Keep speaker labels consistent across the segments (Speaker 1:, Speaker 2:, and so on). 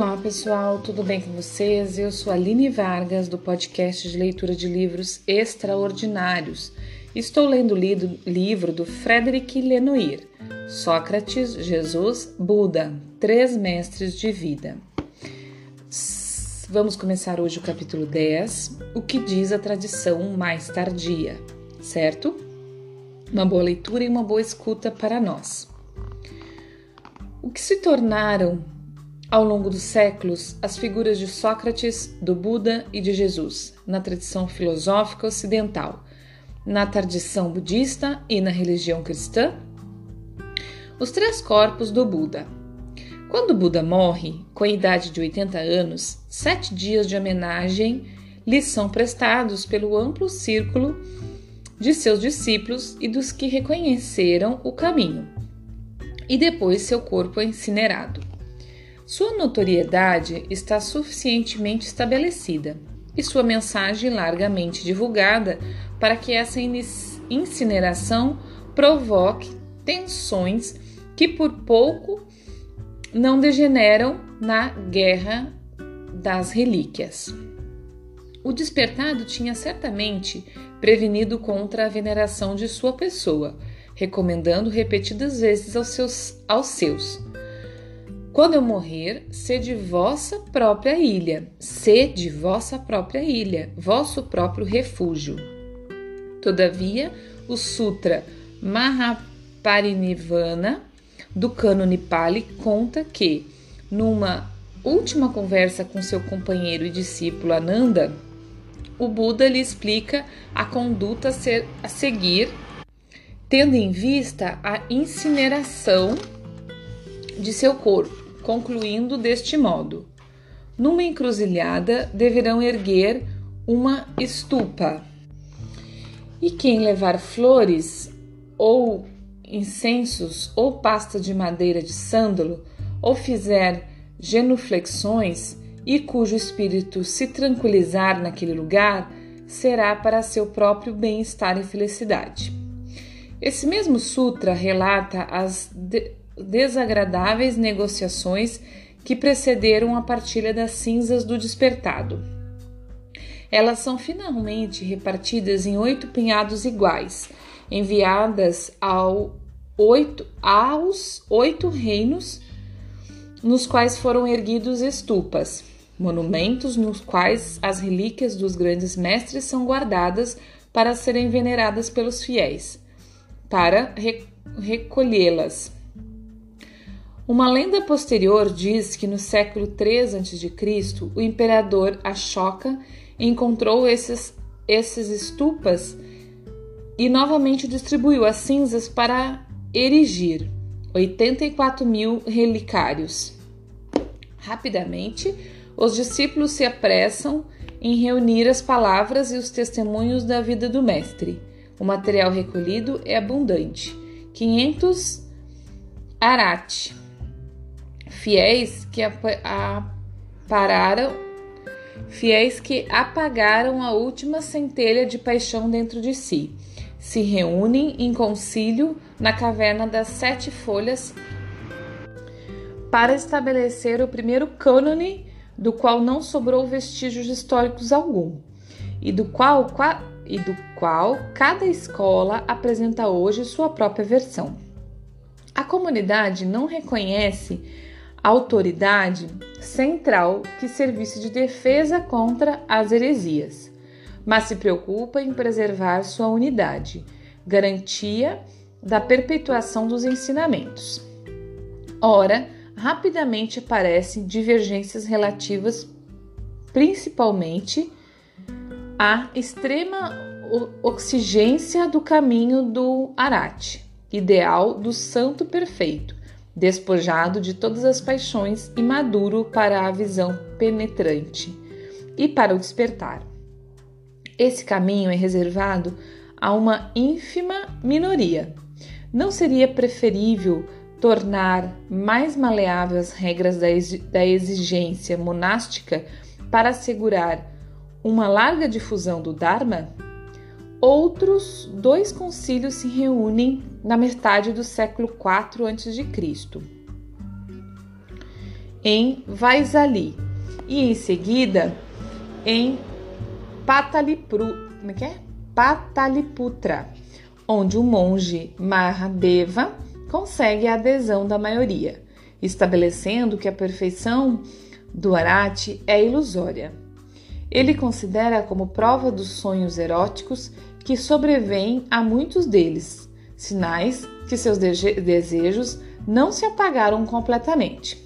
Speaker 1: Olá pessoal, tudo bem com vocês? Eu sou Aline Vargas do podcast de leitura de livros extraordinários. Estou lendo o livro do Frederic Lenoir, Sócrates, Jesus, Buda, Três Mestres de Vida. Vamos começar hoje o capítulo 10, o que diz a tradição mais tardia, certo? Uma boa leitura e uma boa escuta para nós. O que se tornaram ao longo dos séculos, as figuras de Sócrates, do Buda e de Jesus, na tradição filosófica ocidental, na tradição budista e na religião cristã? Os três corpos do Buda. Quando Buda morre, com a idade de 80 anos, sete dias de homenagem lhe são prestados pelo amplo círculo de seus discípulos e dos que reconheceram o caminho. E depois seu corpo é incinerado. Sua notoriedade está suficientemente estabelecida e sua mensagem largamente divulgada para que essa incineração provoque tensões que por pouco não degeneram na guerra das relíquias. O despertado tinha certamente prevenido contra a veneração de sua pessoa, recomendando repetidas vezes aos seus, aos seus quando eu morrer, sede vossa própria ilha, sede vossa própria ilha, vosso próprio refúgio. Todavia, o Sutra Mahaparinirvana do Cânone Pali conta que, numa última conversa com seu companheiro e discípulo Ananda, o Buda lhe explica a conduta a, ser, a seguir, tendo em vista a incineração de seu corpo concluindo deste modo: Numa encruzilhada deverão erguer uma estupa, e quem levar flores ou incensos ou pasta de madeira de sândalo ou fizer genuflexões e cujo espírito se tranquilizar naquele lugar, será para seu próprio bem-estar e felicidade. Esse mesmo sutra relata as desagradáveis negociações que precederam a partilha das cinzas do despertado. Elas são finalmente repartidas em oito pinhados iguais, enviadas ao oito, aos oito reinos nos quais foram erguidos estupas, monumentos nos quais as relíquias dos grandes mestres são guardadas para serem veneradas pelos fiéis, para recolhê-las uma lenda posterior diz que no século 3 a.C., o imperador Ashoka encontrou esses, esses estupas e novamente distribuiu as cinzas para erigir 84 mil relicários. Rapidamente, os discípulos se apressam em reunir as palavras e os testemunhos da vida do Mestre. O material recolhido é abundante: 500 arate fiéis que apararam, fiéis que apagaram a última centelha de paixão dentro de si, se reúnem em concílio na caverna das sete folhas para estabelecer o primeiro cânone do qual não sobrou vestígios históricos algum e do qual, e do qual cada escola apresenta hoje sua própria versão. A comunidade não reconhece autoridade central que servisse de defesa contra as heresias, mas se preocupa em preservar sua unidade, garantia da perpetuação dos ensinamentos. Ora, rapidamente aparecem divergências relativas principalmente à extrema exigência do caminho do Arate, ideal do santo perfeito, despojado de todas as paixões e maduro para a visão penetrante e para o despertar. Esse caminho é reservado a uma ínfima minoria. Não seria preferível tornar mais maleáveis as regras da exigência monástica para assegurar uma larga difusão do Dharma? Outros dois concílios se reúnem na metade do século IV a.C. em Vaisali e em seguida em como é que é? Pataliputra, onde o monge Mahadeva consegue a adesão da maioria, estabelecendo que a perfeição do Arati é ilusória. Ele considera como prova dos sonhos eróticos que sobrevêm a muitos deles, sinais que seus desejos não se apagaram completamente.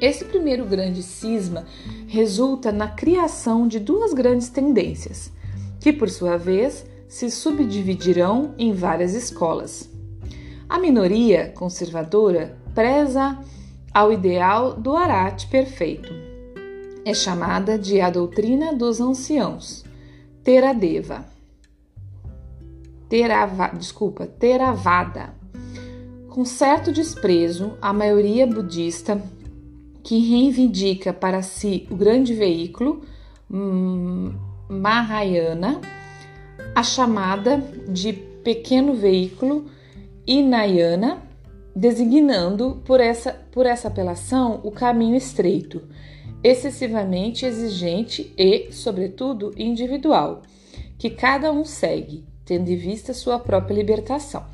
Speaker 1: Esse primeiro grande cisma resulta na criação de duas grandes tendências, que por sua vez se subdividirão em várias escolas. A minoria conservadora preza ao ideal do arate perfeito. É chamada de a doutrina dos anciãos, Teradeva. Terava, desculpa, Theravada. Com certo desprezo, a maioria budista que reivindica para si o grande veículo hum, Mahayana, a chamada de pequeno veículo Inayana, designando por essa, por essa apelação o caminho estreito, excessivamente exigente e, sobretudo, individual, que cada um segue, tendo em vista sua própria libertação.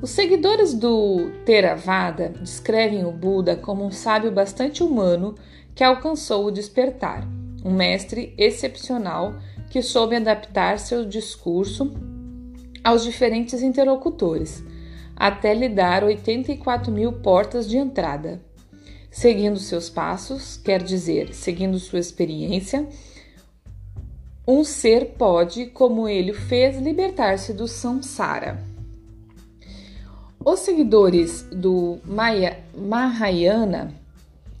Speaker 1: Os seguidores do Theravada descrevem o Buda como um sábio bastante humano que alcançou o despertar, um mestre excepcional que soube adaptar seu discurso aos diferentes interlocutores até lhe dar 84 mil portas de entrada. Seguindo seus passos, quer dizer, seguindo sua experiência, um ser pode, como ele fez, libertar-se do samsara. Os seguidores do Maya, Mahayana,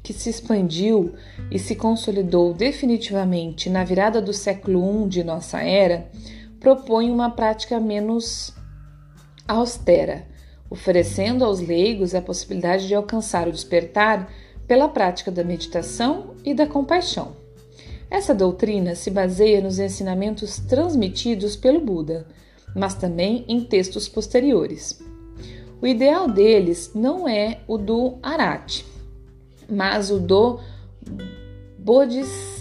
Speaker 1: que se expandiu e se consolidou definitivamente na virada do século I de nossa era, propõem uma prática menos austera, oferecendo aos leigos a possibilidade de alcançar o despertar pela prática da meditação e da compaixão. Essa doutrina se baseia nos ensinamentos transmitidos pelo Buda, mas também em textos posteriores. O ideal deles não é o do Arati, mas o do Bodhisattva.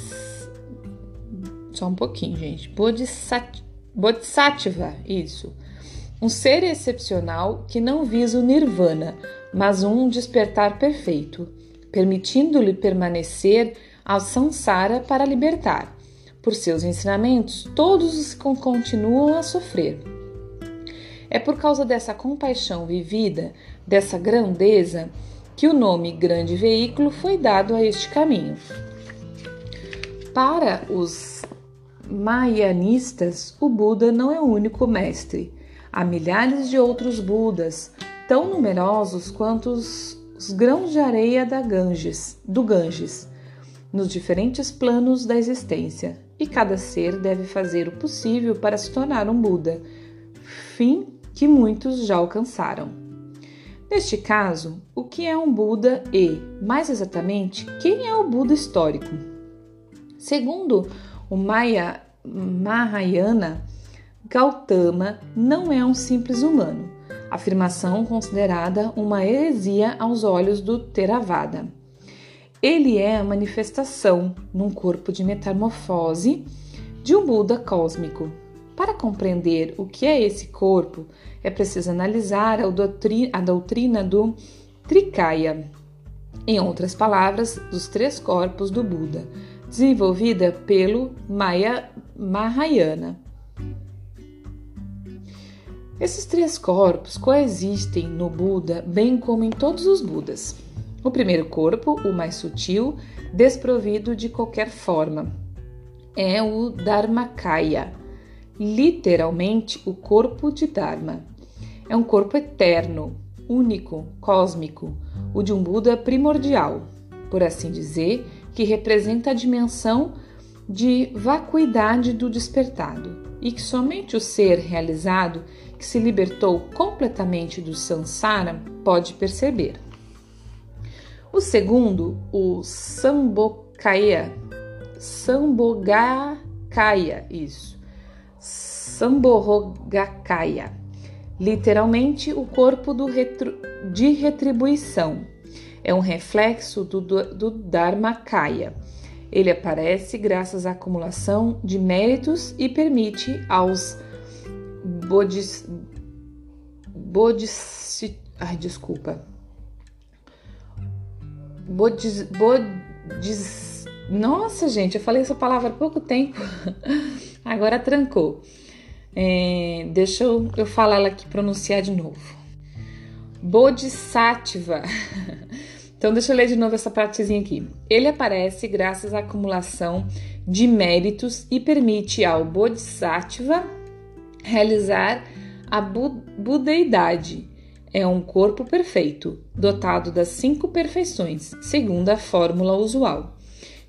Speaker 1: Só um pouquinho, gente. Bodhisattva, isso um ser excepcional que não visa o nirvana, mas um despertar perfeito, permitindo-lhe permanecer ao samsara para libertar. Por seus ensinamentos, todos os que continuam a sofrer. É por causa dessa compaixão vivida, dessa grandeza, que o nome grande veículo foi dado a este caminho. Para os Mayanistas, o Buda não é o único mestre. Há milhares de outros Budas, tão numerosos quanto os, os grãos de areia da Ganges, do Ganges, nos diferentes planos da existência, e cada ser deve fazer o possível para se tornar um Buda, fim que muitos já alcançaram. Neste caso, o que é um Buda e, mais exatamente, quem é o Buda histórico? Segundo o Maya Mahayana, Gautama não é um simples humano, afirmação considerada uma heresia aos olhos do Theravada. Ele é a manifestação, num corpo de metamorfose, de um Buda cósmico. Para compreender o que é esse corpo, é preciso analisar a doutrina, a doutrina do Trikaya, em outras palavras, dos três corpos do Buda, desenvolvida pelo Maya Mahayana. Esses três corpos coexistem no Buda, bem como em todos os Budas. O primeiro corpo, o mais sutil, desprovido de qualquer forma, é o Dharmakaya, literalmente o corpo de Dharma. É um corpo eterno, único, cósmico, o de um Buda primordial, por assim dizer, que representa a dimensão de vacuidade do despertado e que somente o ser realizado que se libertou completamente do samsara pode perceber. O segundo, o Sambokaya, Sambogakaya, isso, Samborogakaya, literalmente o corpo retro, de retribuição. é um reflexo do, do, do Dharmakaya. Ele aparece graças à acumulação de méritos e permite aos bodhis, bodhis, ai, desculpa. Bodhis, bodhis, nossa, gente, eu falei essa palavra há pouco tempo. Agora trancou. É, deixa eu, eu falar ela aqui, pronunciar de novo. Bodhisattva. Então, deixa eu ler de novo essa partezinha aqui. Ele aparece graças à acumulação de méritos e permite ao Bodhisattva realizar a budeidade. É um corpo perfeito, dotado das cinco perfeições, segundo a fórmula usual,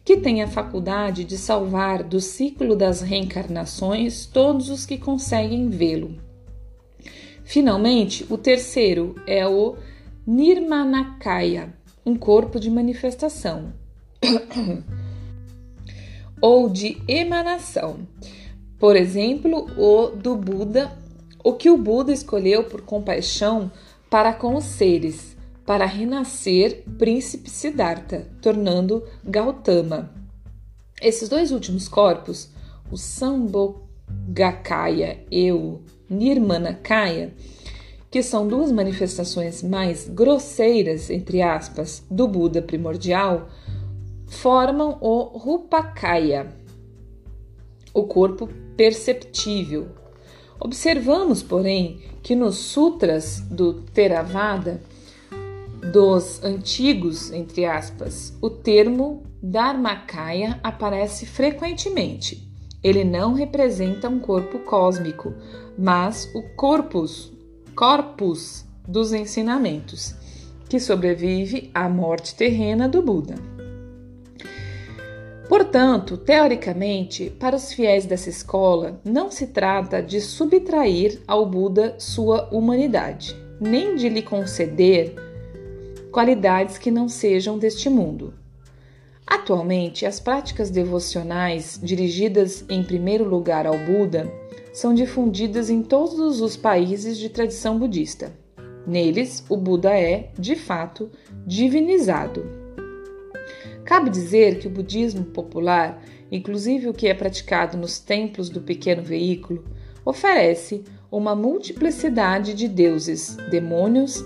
Speaker 1: que tem a faculdade de salvar do ciclo das reencarnações todos os que conseguem vê-lo. Finalmente, o terceiro é o Nirmanakaya, um corpo de manifestação ou de emanação. Por exemplo, o do Buda, o que o Buda escolheu por compaixão para com os seres, para renascer príncipe Siddhartha, tornando Gautama. Esses dois últimos corpos, o Sambhogakaya e o Nirmanakaya, que são duas manifestações mais grosseiras, entre aspas, do Buda primordial, formam o Rupakaya, o corpo perceptível. Observamos, porém, que nos sutras do Theravada, dos antigos, entre aspas, o termo Dharmakaya aparece frequentemente. Ele não representa um corpo cósmico, mas o corpus corpus dos ensinamentos, que sobrevive à morte terrena do Buda. Portanto, teoricamente, para os fiéis dessa escola, não se trata de subtrair ao Buda sua humanidade, nem de lhe conceder qualidades que não sejam deste mundo. Atualmente, as práticas devocionais dirigidas em primeiro lugar ao Buda são difundidas em todos os países de tradição budista. Neles, o Buda é, de fato, divinizado. Cabe dizer que o budismo popular, inclusive o que é praticado nos templos do pequeno veículo, oferece uma multiplicidade de deuses, demônios,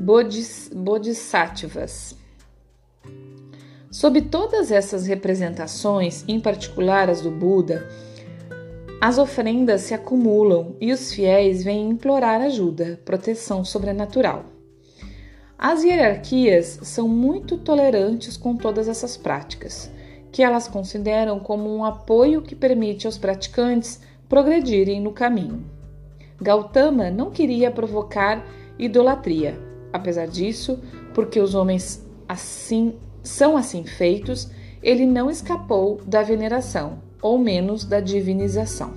Speaker 1: bodhis, bodhisattvas. Sob todas essas representações, em particular as do Buda, as ofrendas se acumulam e os fiéis vêm implorar ajuda, proteção sobrenatural. As hierarquias são muito tolerantes com todas essas práticas, que elas consideram como um apoio que permite aos praticantes progredirem no caminho. Gautama não queria provocar idolatria. Apesar disso, porque os homens assim são assim feitos, ele não escapou da veneração ou menos da divinização.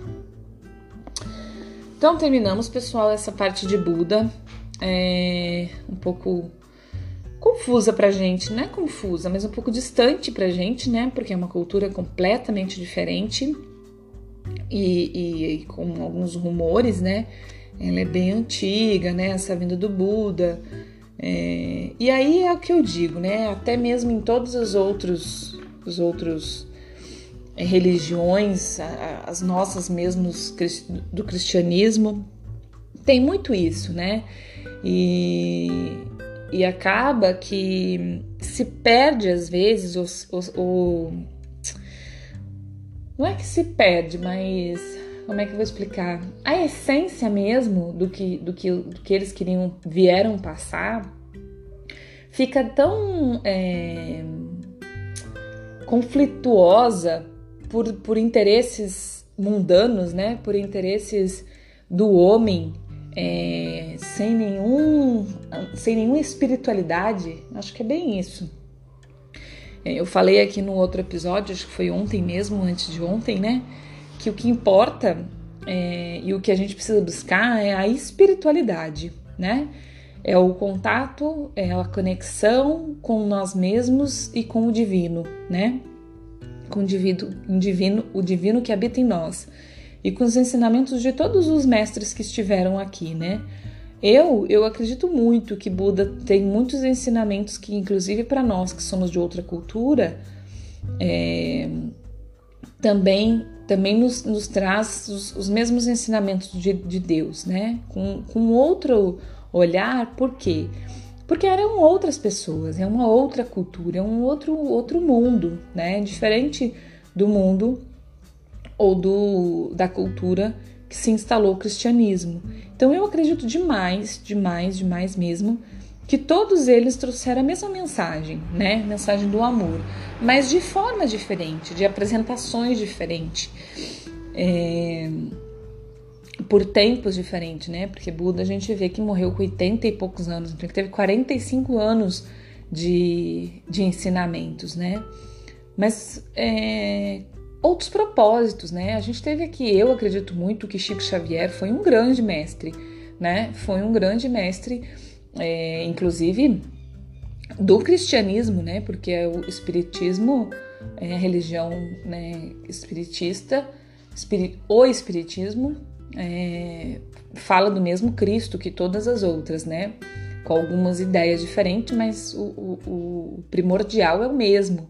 Speaker 1: Então terminamos, pessoal, essa parte de Buda. É um pouco confusa pra gente, não é confusa, mas um pouco distante pra gente, né? Porque é uma cultura completamente diferente e, e, e com alguns rumores, né? Ela é bem antiga, né? Essa vinda do Buda. É, e aí é o que eu digo, né? Até mesmo em todos os outros, os outros é, religiões, as nossas mesmos do cristianismo, tem muito isso, né? E, e acaba que se perde às vezes o, não é que se perde, mas como é que eu vou explicar? A essência mesmo do que, do que, do que eles queriam vieram passar fica tão é, conflituosa por, por interesses mundanos, né? Por interesses do homem, é, sem nenhum, sem nenhuma espiritualidade. Acho que é bem isso. É, eu falei aqui no outro episódio, acho que foi ontem mesmo, antes de ontem, né? Que o que importa é, e o que a gente precisa buscar é a espiritualidade, né? É o contato, é a conexão com nós mesmos e com o divino, né? com o divino, o divino, o divino que habita em nós e com os ensinamentos de todos os mestres que estiveram aqui, né? Eu, eu acredito muito que Buda tem muitos ensinamentos que, inclusive para nós que somos de outra cultura, é, também também nos, nos traz os, os, mesmos ensinamentos de, de Deus, né? Com, com outro olhar, por quê? Porque eram outras pessoas, é uma outra cultura, é um outro, outro mundo, né? Diferente do mundo ou do, da cultura que se instalou o cristianismo. Então eu acredito demais, demais, demais mesmo, que todos eles trouxeram a mesma mensagem, né? Mensagem do amor, mas de forma diferente, de apresentações diferentes, é... por tempos diferentes, né? Porque Buda a gente vê que morreu com 80 e poucos anos, então ele teve 45 anos de, de ensinamentos, né? Mas é, outros propósitos, né? A gente teve aqui, eu acredito muito que Chico Xavier foi um grande mestre, né? Foi um grande mestre, é, inclusive do cristianismo, né? Porque o espiritismo é a religião né, espiritista, espirit, o espiritismo é, fala do mesmo Cristo que todas as outras, né? Com algumas ideias diferentes, mas o, o, o primordial é o mesmo.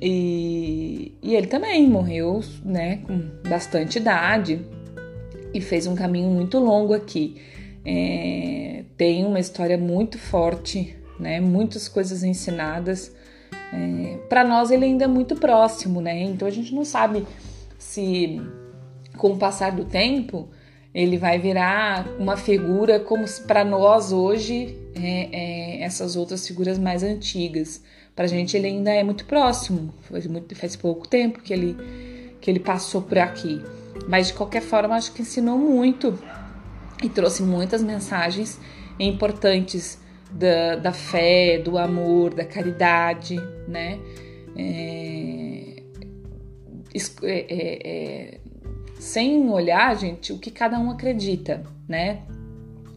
Speaker 1: E, e ele também morreu, né, com bastante idade e fez um caminho muito longo aqui. É, tem uma história muito forte, né, muitas coisas ensinadas. É, Para nós ele ainda é muito próximo, né? Então a gente não sabe se com o passar do tempo ele vai virar uma figura como para nós hoje é, é, essas outras figuras mais antigas. Para a gente ele ainda é muito próximo, faz, muito, faz pouco tempo que ele, que ele passou por aqui. Mas de qualquer forma, acho que ensinou muito e trouxe muitas mensagens importantes da, da fé, do amor, da caridade, né? É, é, é, é, sem olhar, gente, o que cada um acredita, né?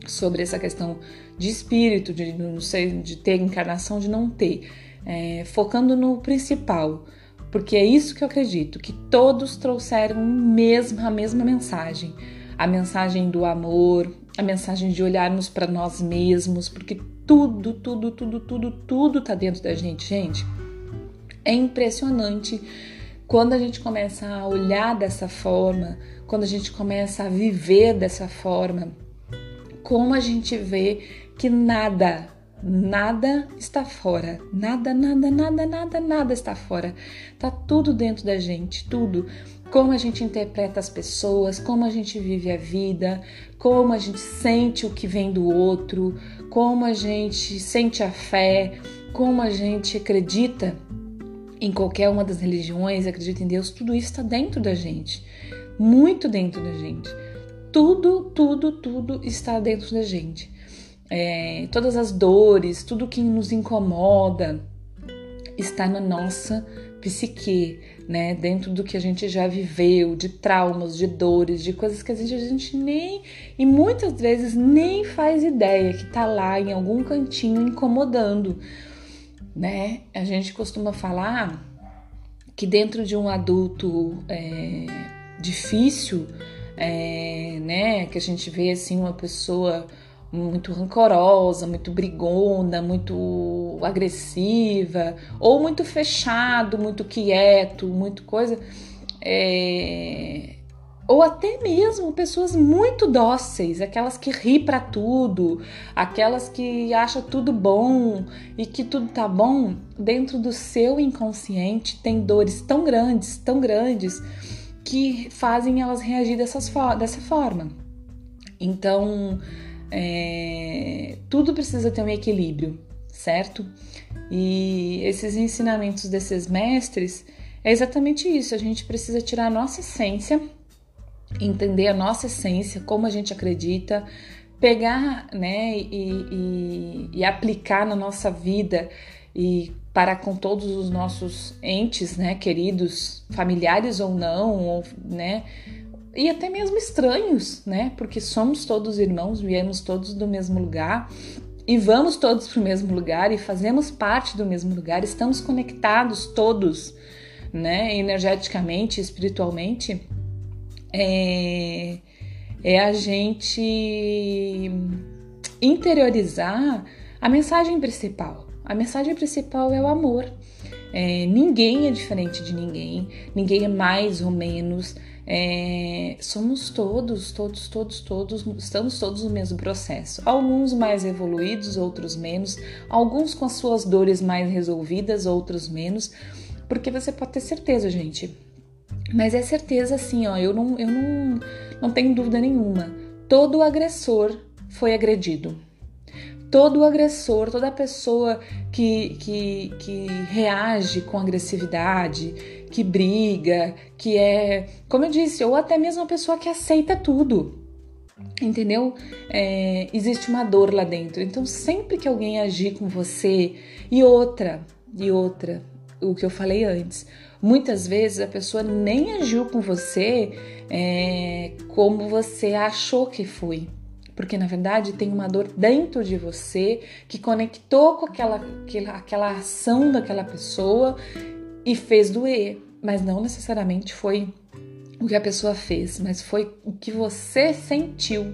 Speaker 1: Sobre essa questão de espírito, de não sei, de ter encarnação, de não ter é, focando no principal, porque é isso que eu acredito, que todos trouxeram mesmo, a mesma mensagem, a mensagem do amor, a mensagem de olharmos para nós mesmos, porque tudo, tudo, tudo, tudo, tudo tá dentro da gente, gente. É impressionante quando a gente começa a olhar dessa forma, quando a gente começa a viver dessa forma, como a gente vê que nada, Nada está fora, nada, nada, nada, nada, nada está fora. Tá tudo dentro da gente, tudo. Como a gente interpreta as pessoas, como a gente vive a vida, como a gente sente o que vem do outro, como a gente sente a fé, como a gente acredita em qualquer uma das religiões, acredita em Deus, tudo isso está dentro da gente, muito dentro da gente. Tudo, tudo, tudo está dentro da gente é, todas as dores, tudo que nos incomoda está na nossa psique, né? Dentro do que a gente já viveu, de traumas, de dores, de coisas que a gente, a gente nem e muitas vezes nem faz ideia que tá lá em algum cantinho incomodando, né? A gente costuma falar que dentro de um adulto é, difícil, é, né? Que a gente vê assim uma pessoa muito rancorosa, muito brigona, muito agressiva, ou muito fechado, muito quieto, muito coisa. É... Ou até mesmo pessoas muito dóceis, aquelas que ri para tudo, aquelas que acham tudo bom e que tudo tá bom, dentro do seu inconsciente tem dores tão grandes, tão grandes, que fazem elas reagir dessas, dessa forma. Então, é, tudo precisa ter um equilíbrio, certo? E esses ensinamentos desses mestres é exatamente isso. A gente precisa tirar a nossa essência, entender a nossa essência, como a gente acredita, pegar, né, e, e, e aplicar na nossa vida e para com todos os nossos entes, né, queridos, familiares ou não, ou, né, e até mesmo estranhos, né? Porque somos todos irmãos, viemos todos do mesmo lugar e vamos todos para o mesmo lugar e fazemos parte do mesmo lugar, estamos conectados todos, né? Energeticamente, espiritualmente. É, é a gente interiorizar a mensagem principal. A mensagem principal é o amor. É, ninguém é diferente de ninguém, ninguém é mais ou menos. É, somos todos, todos, todos, todos, estamos todos no mesmo processo. Alguns mais evoluídos, outros menos. Alguns com as suas dores mais resolvidas, outros menos. Porque você pode ter certeza, gente. Mas é certeza assim, ó. Eu não, eu não, não tenho dúvida nenhuma. Todo agressor foi agredido todo agressor, toda pessoa que, que, que reage com agressividade, que briga, que é, como eu disse, ou até mesmo uma pessoa que aceita tudo. Entendeu? É, existe uma dor lá dentro. Então, sempre que alguém agir com você, e outra, e outra, o que eu falei antes, muitas vezes a pessoa nem agiu com você é, como você achou que foi porque na verdade tem uma dor dentro de você que conectou com aquela, aquela, aquela ação daquela pessoa e fez doer, mas não necessariamente foi o que a pessoa fez, mas foi o que você sentiu,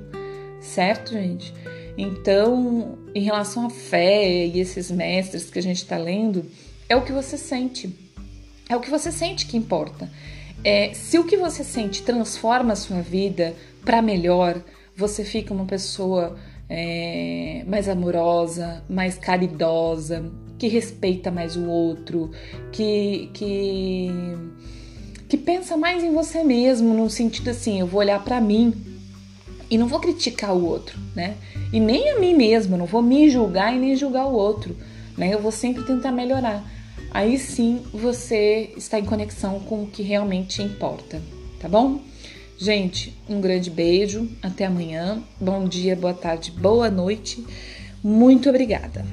Speaker 1: certo, gente? Então, em relação à fé e esses mestres que a gente está lendo, é o que você sente. É o que você sente que importa. É, se o que você sente transforma a sua vida para melhor, você fica uma pessoa é, mais amorosa, mais caridosa, que respeita mais o outro, que, que, que pensa mais em você mesmo, no sentido assim, eu vou olhar para mim e não vou criticar o outro, né? E nem a mim mesmo, não vou me julgar e nem julgar o outro, né? Eu vou sempre tentar melhorar. Aí sim você está em conexão com o que realmente importa, tá bom? Gente, um grande beijo, até amanhã. Bom dia, boa tarde, boa noite. Muito obrigada.